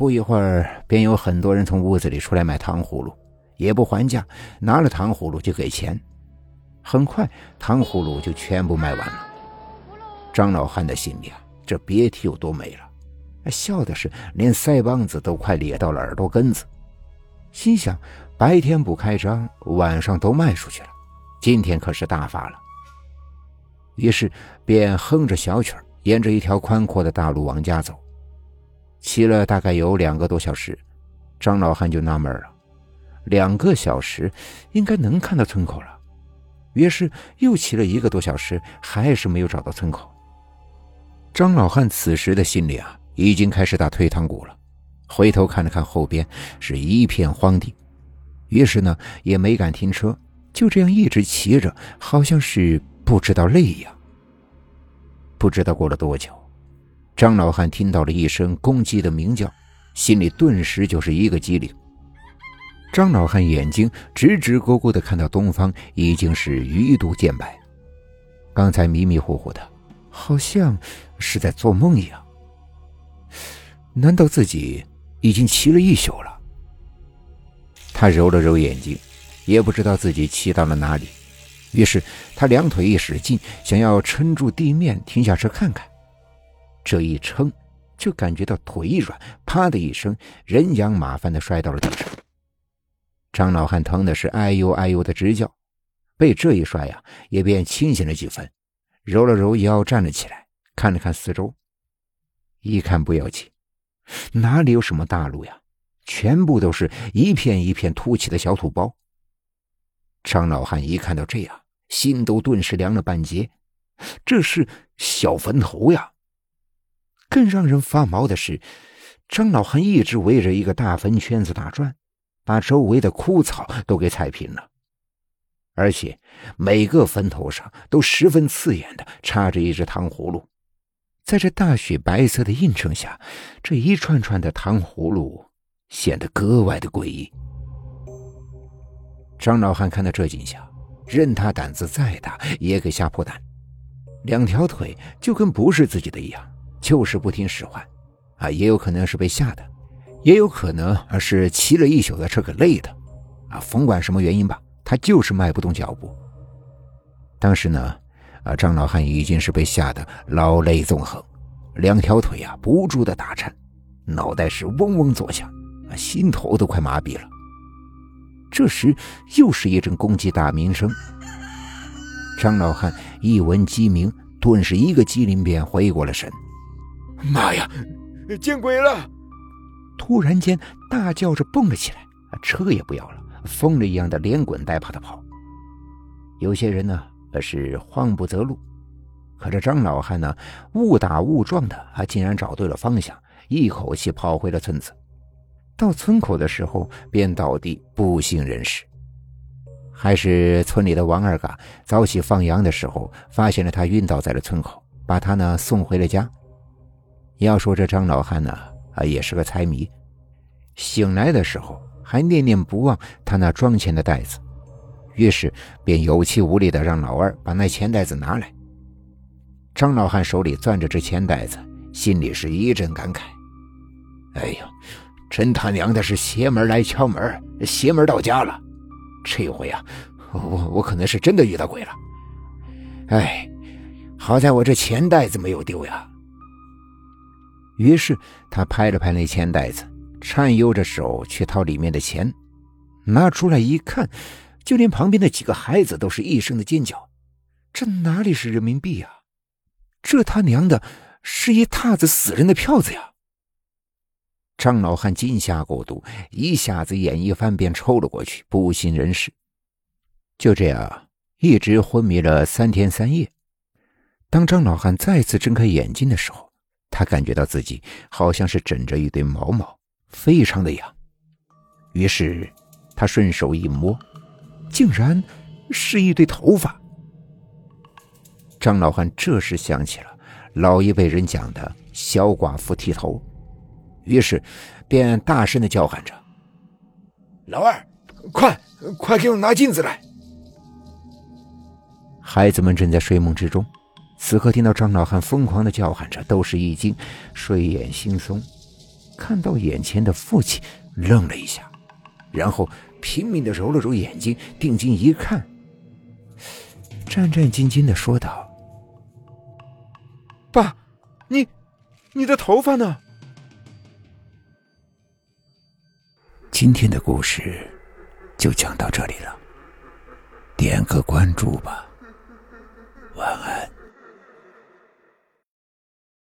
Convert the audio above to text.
不一会儿，便有很多人从屋子里出来买糖葫芦，也不还价，拿了糖葫芦就给钱。很快，糖葫芦就全部卖完了。张老汉的心里啊，这别提有多美了，笑的是连腮帮子都快咧到了耳朵根子，心想：白天不开张，晚上都卖出去了，今天可是大发了。于是便哼着小曲，沿着一条宽阔的大路往家走。骑了大概有两个多小时，张老汉就纳闷了：两个小时应该能看到村口了。于是又骑了一个多小时，还是没有找到村口。张老汉此时的心里啊，已经开始打退堂鼓了。回头看了看后边，是一片荒地，于是呢也没敢停车，就这样一直骑着，好像是不知道累一样。不知道过了多久。张老汉听到了一声公鸡的鸣叫，心里顿时就是一个机灵。张老汉眼睛直直勾勾的看到东方已经是鱼肚见白，刚才迷迷糊糊的，好像是在做梦一样。难道自己已经骑了一宿了？他揉了揉眼睛，也不知道自己骑到了哪里。于是他两腿一使劲，想要撑住地面，停下车看看。这一撑，就感觉到腿一软，啪的一声，人仰马翻的摔到了地上。张老汉疼的是哎呦哎呦的直叫，被这一摔呀，也便清醒了几分，揉了揉腰，站了起来，看了看四周，一看不要紧，哪里有什么大路呀，全部都是一片一片凸起的小土包。张老汉一看到这样，心都顿时凉了半截，这是小坟头呀。更让人发毛的是，张老汉一直围着一个大坟圈子打转，把周围的枯草都给踩平了，而且每个坟头上都十分刺眼的插着一只糖葫芦，在这大雪白色的映衬下，这一串串的糖葫芦显得格外的诡异。张老汉看到这景象，任他胆子再大，也给吓破胆，两条腿就跟不是自己的一样。就是不听使唤，啊，也有可能是被吓的，也有可能是骑了一宿的车给累的，啊，甭管什么原因吧，他就是迈不动脚步。当时呢，啊，张老汉已经是被吓得老泪纵横，两条腿啊不住的打颤，脑袋是嗡嗡作响，啊，心头都快麻痹了。这时又是一阵公鸡大鸣声，张老汉一闻鸡鸣，顿时一个机灵便回过了神。妈呀！见鬼了！突然间大叫着蹦了起来，车也不要了，疯了一样的连滚带爬的跑。有些人呢，是慌不择路，可这张老汉呢，误打误撞的，还竟然找对了方向，一口气跑回了村子。到村口的时候，便倒地不省人事。还是村里的王二嘎早起放羊的时候，发现了他晕倒在了村口，把他呢送回了家。要说这张老汉呢，啊，也是个财迷。醒来的时候还念念不忘他那装钱的袋子，于是便有气无力的让老二把那钱袋子拿来。张老汉手里攥着这钱袋子，心里是一阵感慨：“哎呦，真他娘的是邪门来敲门，邪门到家了！这回啊，我我可能是真的遇到鬼了。哎，好在我这钱袋子没有丢呀。”于是他拍了拍那钱袋子，颤悠着手去掏里面的钱，拿出来一看，就连旁边的几个孩子都是一声的尖叫：“这哪里是人民币呀？这他娘的是一沓子死人的票子呀！”张老汉惊吓过度，一下子眼一翻便抽了过去，不省人事。就这样一直昏迷了三天三夜。当张老汉再次睁开眼睛的时候，他感觉到自己好像是枕着一堆毛毛，非常的痒。于是他顺手一摸，竟然是一堆头发。张老汉这时想起了老一辈人讲的“小寡妇剃头”，于是便大声的叫喊着：“老二，快快给我拿镜子来！”孩子们正在睡梦之中。此刻听到张老汉疯狂的叫喊着，都是一惊，睡眼惺忪。看到眼前的父亲，愣了一下，然后拼命的揉了揉眼睛，定睛一看，战战兢兢的说道：“爸，你，你的头发呢？”今天的故事就讲到这里了，点个关注吧，